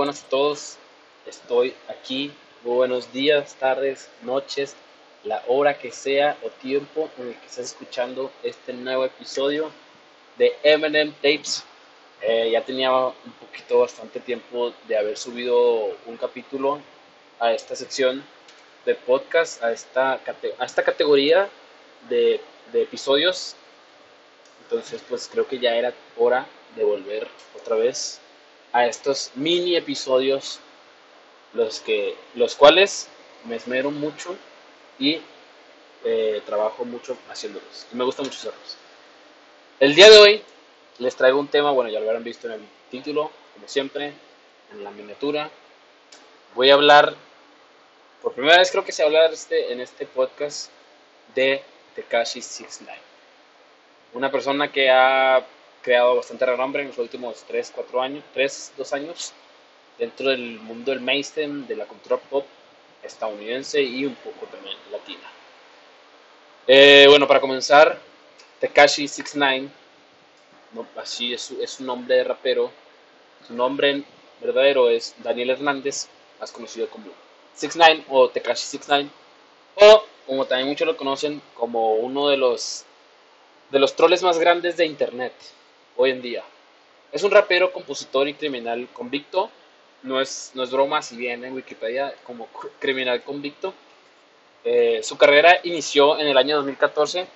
Buenas a todos. Estoy aquí. Buenos días, tardes, noches, la hora que sea o tiempo en el que estés escuchando este nuevo episodio de Eminem Tapes. Eh, ya tenía un poquito, bastante tiempo de haber subido un capítulo a esta sección de podcast, a esta, cate- a esta categoría de, de episodios. Entonces, pues creo que ya era hora de volver otra vez a estos mini episodios los que los cuales me esmero mucho y eh, trabajo mucho haciéndolos. Y me gusta mucho hacerlos. El día de hoy les traigo un tema bueno ya lo habrán visto en el título como siempre en la miniatura. Voy a hablar por primera vez creo que se va a hablar este, en este podcast de Tekashi 69 una persona que ha creado bastante renombre en los últimos 3, 4 años, 3, 2 años, dentro del mundo del mainstream, de la cultura pop estadounidense y un poco también latina. Eh, bueno, para comenzar, Tekashi 69, no, así es es su nombre de rapero, su nombre verdadero es Daniel Hernández, más conocido como 69 o Tekashi 69, o como también muchos lo conocen como uno de los de los troles más grandes de internet hoy en día. Es un rapero, compositor y criminal convicto. No es, no es broma, si bien en Wikipedia como criminal convicto. Eh, su carrera inició en el año 2014,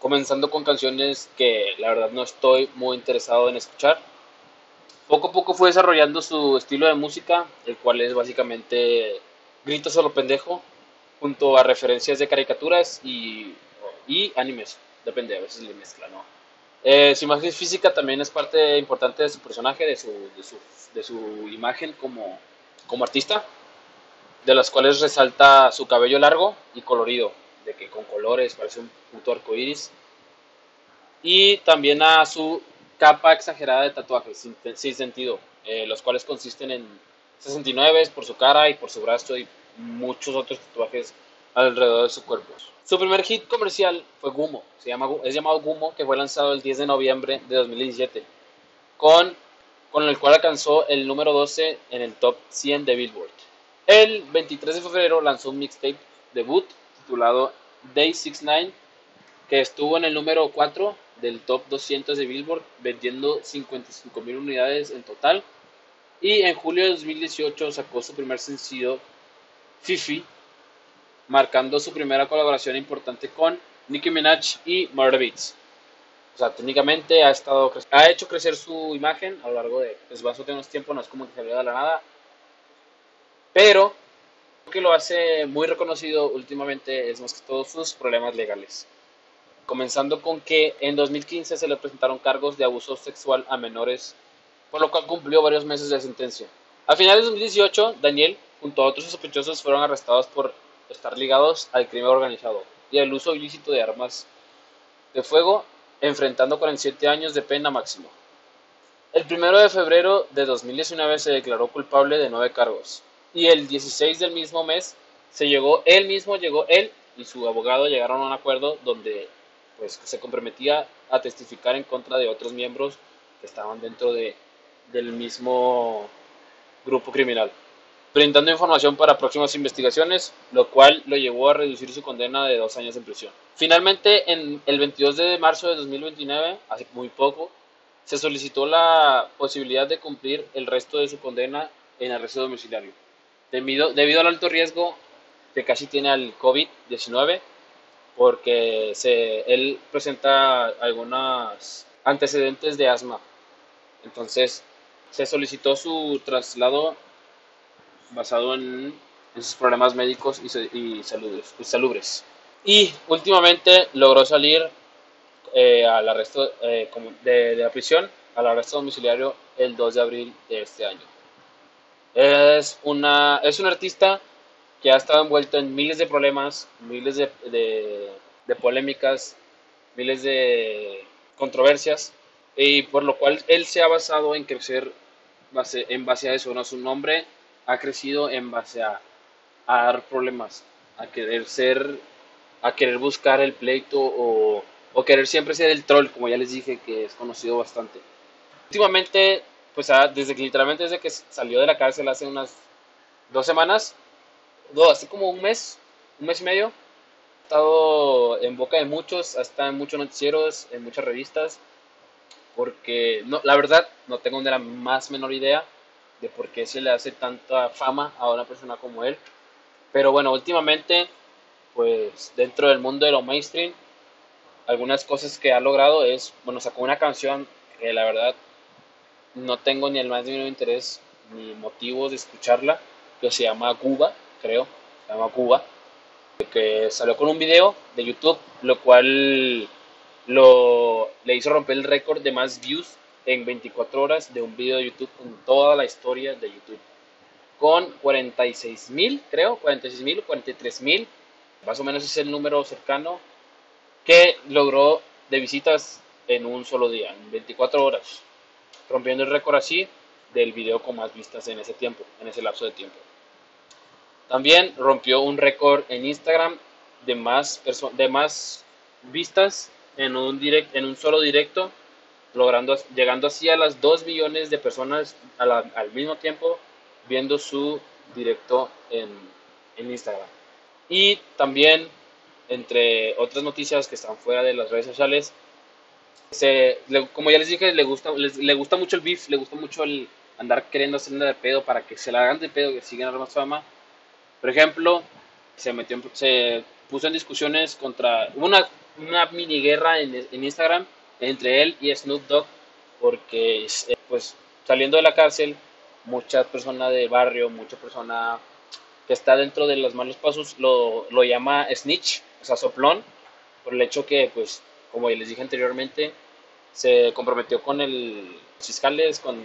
comenzando con canciones que la verdad no estoy muy interesado en escuchar. Poco a poco fue desarrollando su estilo de música, el cual es básicamente gritos a lo pendejo, junto a referencias de caricaturas y, y animes. Depende, a veces le mezcla, ¿no? Eh, su imagen física también es parte importante de su personaje, de su, imagen como, artista, de las cuales resalta su cabello largo y colorido, de que con colores parece un puto arco iris, y también a su capa exagerada de tatuajes sin, sin sentido, eh, los cuales consisten en 69 por su cara y por su brazo y muchos otros tatuajes alrededor de su cuerpo. Su primer hit comercial fue Gumo, se llama, es llamado Gumo, que fue lanzado el 10 de noviembre de 2017, con, con el cual alcanzó el número 12 en el top 100 de Billboard. El 23 de febrero lanzó un mixtape debut titulado Day 69, que estuvo en el número 4 del top 200 de Billboard, vendiendo 55 mil unidades en total. Y en julio de 2018 sacó su primer sencillo, Fifi, marcando su primera colaboración importante con Nicki Minaj y Murder Beats. O sea, técnicamente ha, estado, ha hecho crecer su imagen a lo largo de pues, bastante unos tiempos, no es como que salió de la nada. Pero lo que lo hace muy reconocido últimamente es más que todo sus problemas legales. Comenzando con que en 2015 se le presentaron cargos de abuso sexual a menores, por lo cual cumplió varios meses de sentencia. A finales de 2018, Daniel, junto a otros sospechosos, fueron arrestados por estar ligados al crimen organizado y al uso ilícito de armas de fuego, enfrentando 47 años de pena máxima. El 1 de febrero de 2019 se declaró culpable de nueve cargos y el 16 del mismo mes se llegó, él mismo llegó, él y su abogado llegaron a un acuerdo donde pues se comprometía a testificar en contra de otros miembros que estaban dentro de, del mismo grupo criminal, brindando información para próximas investigaciones, lo cual lo llevó a reducir su condena de dos años en prisión. Finalmente, en el 22 de marzo de 2029, hace muy poco, se solicitó la posibilidad de cumplir el resto de su condena en arresto domiciliario. Debido, debido al alto riesgo que casi tiene al COVID-19, porque se, él presenta algunos antecedentes de asma Entonces se solicitó su traslado basado en, sus problemas médicos y, y salubres. Y últimamente logró salir eh, al arresto eh, de, la prisión al arresto domiciliario el 2 de abril de este año. Es, una, es un artista que ha estado envuelto en miles de problemas, miles de, de, polémicas, miles de controversias, y por lo cual él se ha basado en crecer base, en base a eso. ¿no? Su nombre ha crecido en base a, a dar problemas, a querer ser, a querer buscar el pleito o o querer siempre ser el troll, como ya les dije, que es conocido bastante. Últimamente, pues ah, desde que literalmente desde que salió de la cárcel hace unas dos semanas, no, así como un mes, un mes y medio, ha estado en boca de muchos, ha estado en muchos noticieros, en muchas revistas, porque no, la verdad no tengo ni la más menor idea de por qué se le hace tanta fama a una persona como él. Pero bueno, últimamente, pues dentro del mundo de lo mainstream, algunas cosas que ha logrado es, bueno, sacó una canción que la verdad no tengo ni el más mínimo interés ni motivos de escucharla, que se llama Cuba, creo, se llama Cuba, que salió con un video de YouTube, lo cual lo, le hizo romper el récord de más views en 24 horas de un video de YouTube en toda la historia de YouTube. Con 46 mil, creo, 46 mil, 43 mil, más o menos es el número cercano que logró de visitas en un solo día, en 24 horas, rompiendo el récord así del video con más vistas en ese tiempo, en ese lapso de tiempo. También rompió un récord en Instagram de más, de más vistas en un, direct, en un solo directo, logrando, llegando así a las 2 millones de personas al mismo tiempo viendo su directo en, Instagram. Y también entre otras noticias que están fuera de las redes sociales, se, como ya les dije, le gusta, le gusta mucho el beef, le gusta mucho el andar queriendo hacerle de pedo para que se la hagan de pedo, que sigan más fama. Por ejemplo, se metió, se puso en discusiones contra una, una mini guerra en Instagram entre él y Snoop Dogg, porque eh, pues saliendo de la cárcel, muchas personas del barrio, mucha persona que está dentro de los malos pasos lo, lo llama snitch, o sea, soplón, por el hecho que, pues, como les dije anteriormente, se comprometió con el fiscales, con,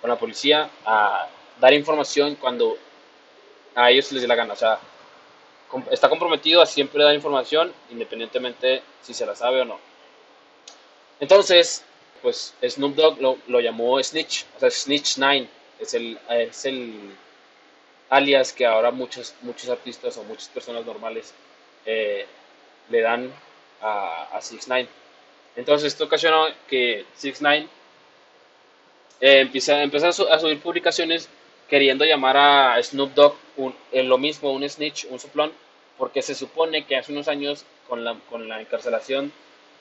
con la policía, a dar información cuando a ellos les dé la gana. O sea, está comprometido a siempre dar información, independientemente si se la sabe o no. Entonces, pues Snoop Dogg lo, llamó Snitch, o sea, Snitch 9, es el, es el alias que ahora muchos, muchos artistas o muchas personas normales eh, le dan a, a 6 9 Entonces esto ocasionó que 6 9 eh, empieza, a, subir publicaciones queriendo llamar a Snoop Dogg un, en lo mismo, un snitch, un soplón, porque se supone que hace unos años con la, con la encarcelación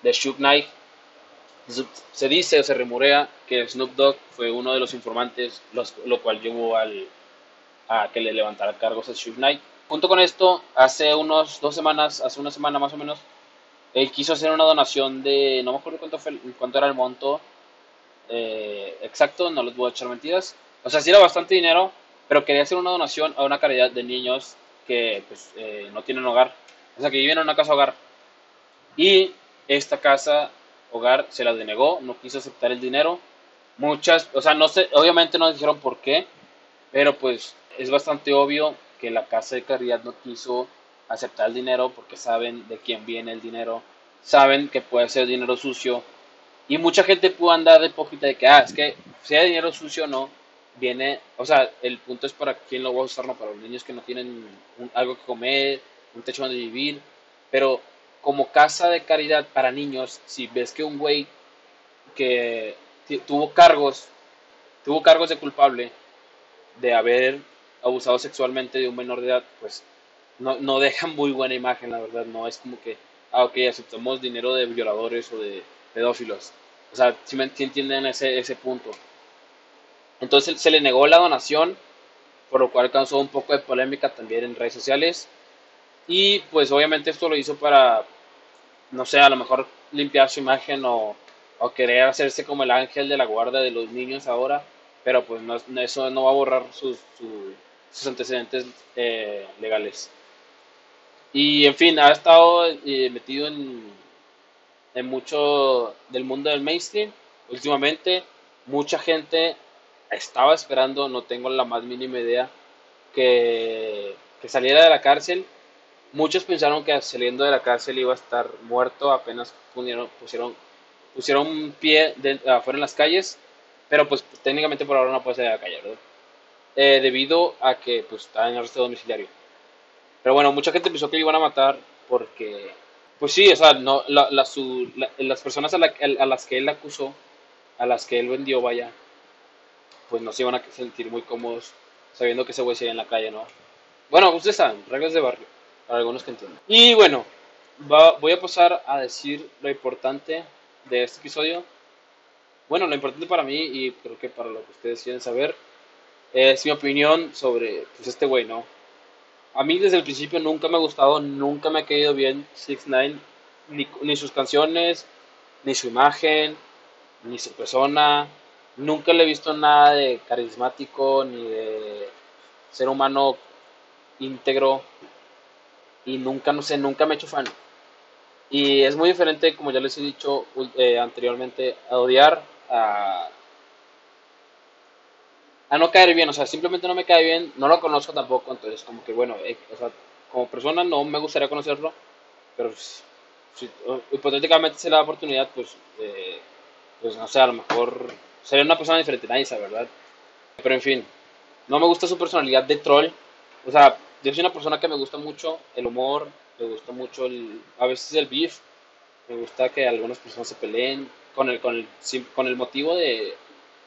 de Shook Knight, se dice o se remurea que Snoop Dogg fue uno de los informantes, lo cual llevó al, a que le levantara cargos a Shook Knight. Junto con esto, hace unos dos semanas, hace una semana más o menos, él quiso hacer una donación de, no me acuerdo cuánto, fue, cuánto era el monto eh, exacto, no les voy a echar mentiras. O sea, sí era bastante dinero, pero quería hacer una donación a una caridad de niños que pues, eh, no tienen hogar, o sea, que viven en una casa hogar. Y esta casa hogar se la denegó, no quiso aceptar el dinero. Muchas, o sea, no sé, obviamente no dijeron por qué, pero pues es bastante obvio que la casa de caridad no quiso aceptar el dinero porque saben de quién viene el dinero, saben que puede ser dinero sucio y mucha gente puede andar de hipócrita de que, ah, es que sea dinero sucio o no, viene, o sea, el punto es para quién lo va a usar, no para los niños que no tienen algo que comer, un techo donde vivir, pero como casa de caridad para niños, si ves que un güey que tuvo cargos, tuvo cargos de culpable de haber abusado sexualmente de un menor de edad, pues no, no dejan muy buena imagen, la verdad. No es como que, ah, ok, aceptamos dinero de violadores o de pedófilos. O sea, si me entienden ese, ese punto. Entonces se le negó la donación, por lo cual causó un poco de polémica también en redes sociales. Y pues obviamente esto lo hizo para, no sé, a lo mejor limpiar su imagen o o querer hacerse como el ángel de la guarda de los niños ahora, pero pues no, eso no va a borrar sus, sus antecedentes eh, legales. Y en fin, ha estado eh, metido en, en mucho del mundo del mainstream últimamente. Mucha gente estaba esperando, no tengo la más mínima idea, que, que saliera de la cárcel. Muchos pensaron que saliendo de la cárcel iba a estar muerto, apenas pusieron, pusieron, pusieron un pie afuera en las calles, pero pues técnicamente por ahora no puede salir a la calle, ¿verdad? Eh, debido a que pues está en arresto domiciliario. Pero bueno, mucha gente pensó que le iban a matar porque, pues sí, o sea, no, la, las personas a, las que él acusó, a las que él vendió, vaya, pues no se iban a sentir muy cómodos sabiendo que ese güey sigue en la calle, ¿no? Bueno, ustedes saben, reglas de barrio, para algunos que entienden. Y bueno, voy a pasar a decir lo importante de este episodio. Bueno, lo importante para mí y creo que para lo que ustedes quieren saber es mi opinión sobre pues, este güey, ¿no? A mí desde el principio nunca me ha gustado, nunca me ha caído bien 6 9 ni, ni sus canciones, ni su imagen, ni su persona. Nunca le he visto nada de carismático, ni de ser humano íntegro. Y nunca, no sé, nunca me he hecho fan. Y es muy diferente, como ya les he dicho eh, anteriormente, a odiar a a no caer bien, o sea, simplemente no me cae bien, no lo conozco tampoco, entonces como que bueno, eh, o sea, como persona no me gustaría conocerlo, pero si hipotéticamente se le da oportunidad, pues, eh, pues no sé, a lo mejor sería una persona diferente, nadie sabe, ¿verdad? Pero en fin, no me gusta su personalidad de troll, o sea, yo soy una persona que me gusta mucho el humor, me gusta mucho el, a veces el beef, me gusta que algunas personas se peleen con el, con el, con el motivo de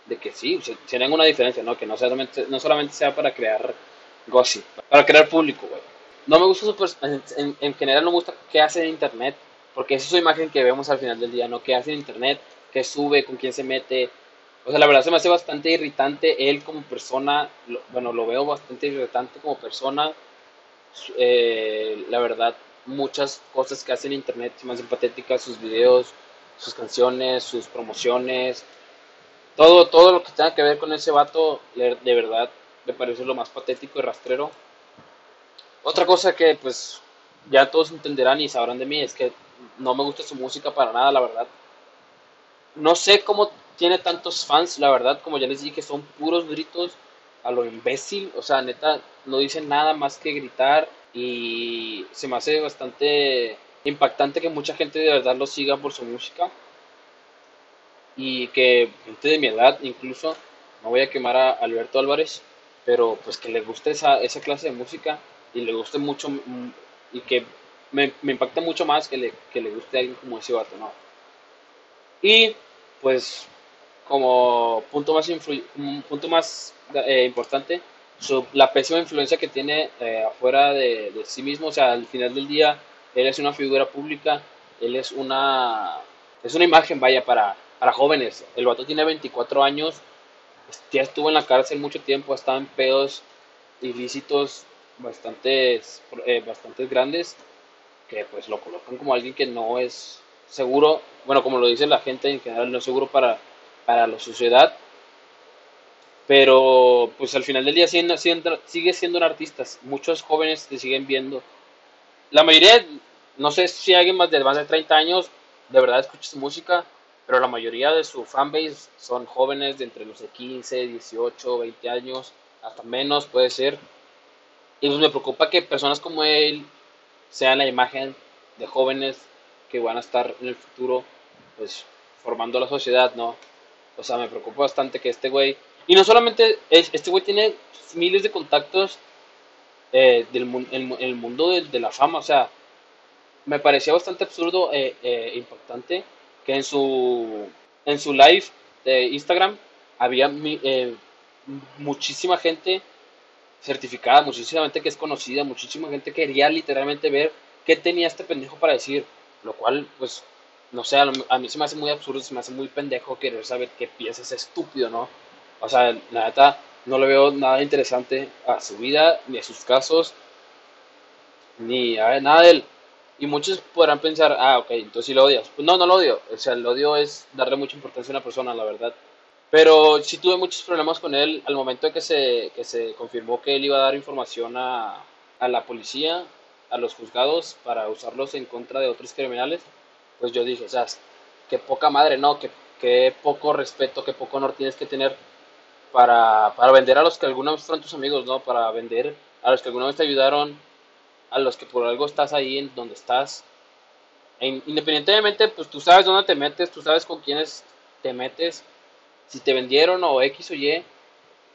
de que sí, tienen una diferencia, ¿no? Que no solamente, no solamente sea para crear gossip, para crear público, güey. No me gusta su en, en, general no me gusta qué hace en internet, porque esa es su imagen que vemos al final del día, ¿no? Qué hace en internet, qué sube, con quién se mete. O sea, la verdad se me hace bastante irritante él como persona, bueno, lo veo bastante irritante como persona. Eh, la verdad, muchas cosas que hace en internet se me hacen patéticas, sus videos, sus canciones, sus promociones, todo, todo lo que tenga que ver con ese vato, de verdad, me parece lo más patético y rastrero. Otra cosa que, pues, ya todos entenderán y sabrán de mí es que no me gusta su música para nada, la verdad. No sé cómo tiene tantos fans, la verdad, como ya les dije, que son puros gritos a lo imbécil. O sea, neta, no dicen nada más que gritar y se me hace bastante impactante que mucha gente de verdad lo siga por su música y que gente de mi edad incluso, no voy a quemar a Alberto Álvarez, pero pues que le guste esa, esa clase de música y le guste mucho mm, y que me, me impacta mucho más que le, que le guste a alguien como ese vato, ¿no? Y pues como punto más, punto más eh, importante, la pésima influencia que tiene eh, afuera de, de, sí mismo, o sea, al final del día, él es una figura pública, él es una, es una imagen, vaya, para, para jóvenes. El vato tiene 24 años, ya estuvo en la cárcel mucho tiempo, estaba en pedos ilícitos bastantes, eh, bastantes grandes, que pues lo colocan como alguien que no es seguro, bueno, como lo dice la gente en general, no es seguro para, para la sociedad, pero pues al final del día sigue, sigue siendo un artista, muchos jóvenes te siguen viendo, la mayoría, no sé si alguien más de más de 30 años de verdad escucha su música, pero la mayoría de su fanbase son jóvenes de entre los 15, 18, 20 años, hasta menos puede ser. Y pues me preocupa que personas como él sean la imagen de jóvenes que van a estar en el futuro, pues formando la sociedad, ¿no? O sea, me preocupa bastante que este güey, y no solamente, este güey tiene miles de contactos eh, del el mundo de, la fama, o sea, me parecía bastante absurdo e eh, impactante que en su, en su live de Instagram había eh, muchísima gente certificada, muchísima gente que es conocida, muchísima gente que quería literalmente ver qué tenía este pendejo para decir, lo cual, pues, no sé, a, mí se me hace muy absurdo, se me hace muy pendejo querer saber qué piensa ese estúpido, ¿no? O sea, la neta, no le veo nada interesante a su vida, ni a sus casos, ni a nada de él. Y muchos podrán pensar, ah, ok, entonces sí lo odias. Pues no, no lo odio. O sea, el odio es darle mucha importancia a una persona, la verdad. Pero sí tuve muchos problemas con él al momento de que se, que se confirmó que él iba a dar información a, a la policía, a los juzgados, para usarlos en contra de otros criminales. Pues yo dije, o sea, qué poca madre, ¿no? Qué, qué poco respeto, qué poco honor tienes que tener para, para vender a los que alguna vez fueron tus amigos, ¿no? Para vender a los que alguna vez te ayudaron, a los que por algo estás ahí en donde estás. E independientemente, pues tú sabes dónde te metes, tú sabes con quiénes te metes, si te vendieron o X o Y,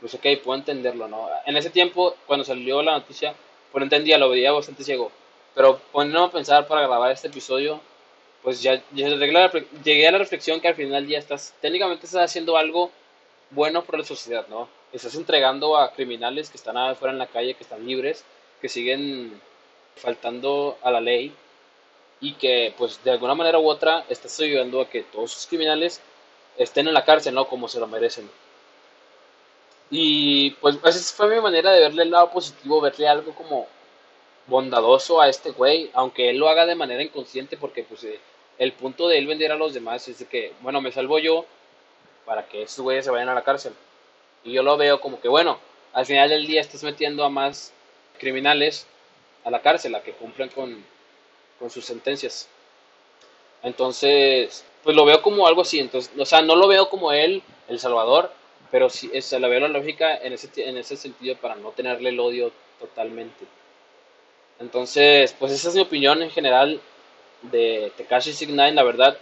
pues ok, puedo entenderlo, ¿no? En ese tiempo, cuando salió la noticia, pues no entendía, lo veía bastante ciego. Pero poniéndome a pensar para grabar este episodio, pues ya, llegué a la reflexión que al final ya estás, técnicamente estás haciendo algo bueno por la sociedad, ¿no? Estás entregando a criminales que están afuera en la calle, que están libres, que siguen faltando a la ley y que pues de alguna manera u otra estás ayudando a que todos esos criminales estén en la cárcel, ¿no? Como se lo merecen. Y pues esa fue mi manera de verle el lado positivo, verle algo como bondadoso a este güey, aunque él lo haga de manera inconsciente porque pues eh, el punto de él vender a los demás es de que, bueno, me salvo yo, para que estos güeyes se vayan a la cárcel. Y yo lo veo como que, bueno, al final del día estás metiendo a más criminales a la cárcel, a que cumplan con, con sus sentencias. Entonces, pues lo veo como algo así. Entonces, o sea, no lo veo como él, el Salvador, pero sí, es, la veo la lógica en ese, en ese sentido para no tenerle el odio totalmente. Entonces, pues esa es mi opinión en general de Tekashi 69, la verdad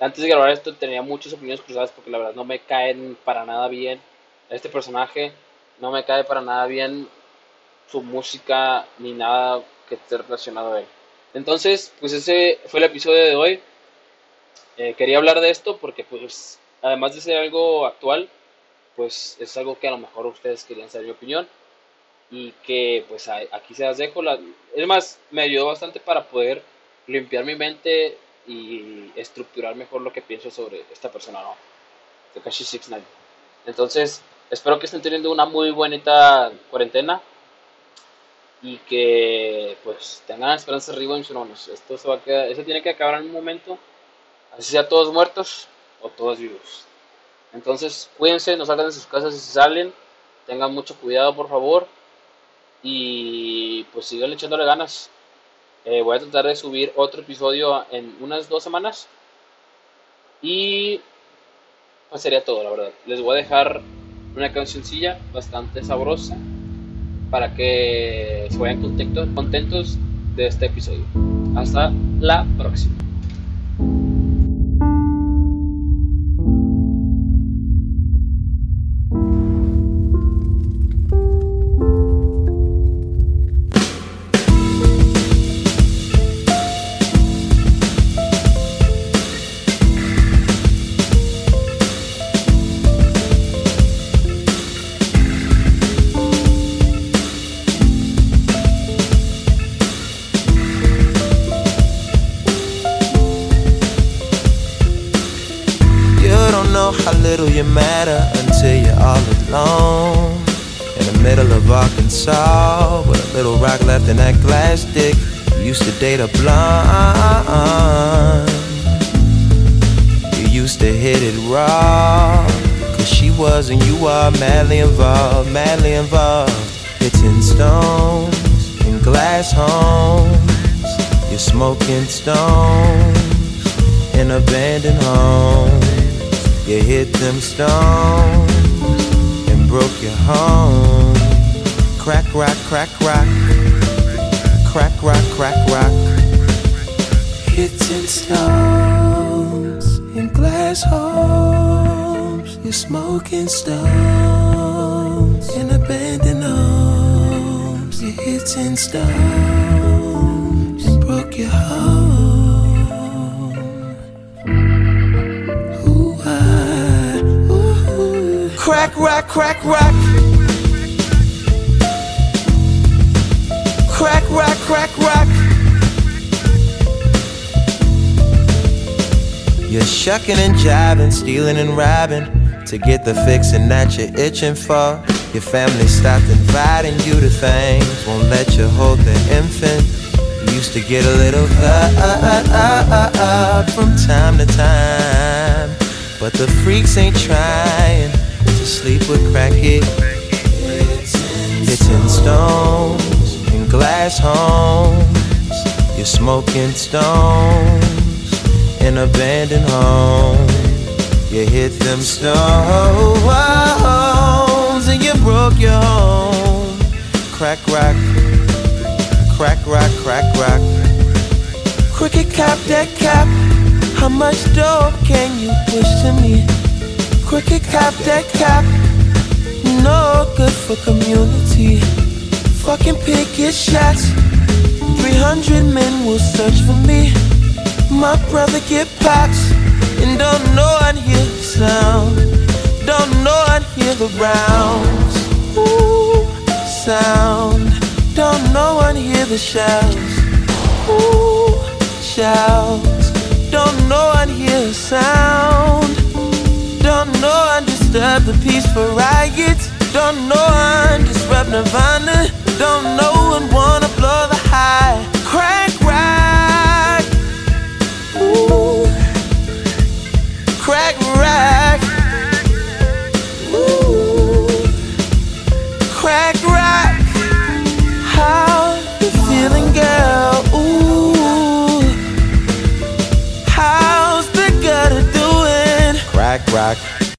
antes de grabar esto tenía muchas opiniones cruzadas porque la verdad no me caen para nada bien este personaje, no me cae para nada bien su música ni nada que esté relacionado a él. Entonces, pues ese fue el episodio de hoy. Eh, quería hablar de esto porque pues además de ser algo actual, pues es algo que a lo mejor ustedes querían saber mi opinión y que pues aquí se las dejo. Es más, me ayudó bastante para poder limpiar mi mente y estructurar mejor lo que pienso sobre esta persona, ¿no? Tekashi 69. Entonces, espero que estén teniendo una muy bonita cuarentena y que pues tengan esperanza arriba en sus manos. Esto se va a quedar, eso tiene que acabar en un momento, así sea todos muertos o todos vivos. Entonces, cuídense, no salgan de sus casas si salen, tengan mucho cuidado por favor y pues sigan echándole ganas. Eh, voy a tratar de subir otro episodio en unas dos semanas. Y pues sería todo, la verdad. Les voy a dejar una cancioncilla bastante sabrosa para que se vayan contentos, contentos de este episodio. Hasta la próxima. You matter until you're all alone. In the middle of Arkansas, with a little rock left in that glass dick. You used to date a blonde. You used to hit it raw. Cause she was and you are madly involved, madly involved. Hitting stones in glass homes. You're smoking stones in abandoned homes. You hit them stones and broke your home. Crack, rock, crack, rock. Crack, rock, crack, rock. Hitting stones in glass homes. You're smoking stones in abandoned homes. You're hitting stones and broke your home. Crack, rock, crack, rock. Crack, rock, crack, rock. You're shucking and jiving, stealing and robbing to get the fixing that you're itching for. Your family stopped inviting you to things, won't let you hold the infant. used to get a little hurt from time to time. But the freaks ain't trying sleep with crackhead. Hitting stones in glass homes. You're smoking stones in abandoned homes. You hit them stones and you broke your home. Crack rock, crack rock, crack rock. Cricket cap that cap. How much dope can you push to me? Cricket cap that cap. No good for community. Fucking picket shots. 300 men will search for me. My brother get pops and don't know I'd hear the sound. Don't know I'd hear the rounds. Ooh, sound. Don't know I'd hear the shouts. Ooh, shouts. Don't know I'd hear the sound. Know I'd disturb the peaceful riots. Don't know I'd disrupt Nirvana. Don't know I'd wanna blow the high. Crack rock. Ooh. Crack rock.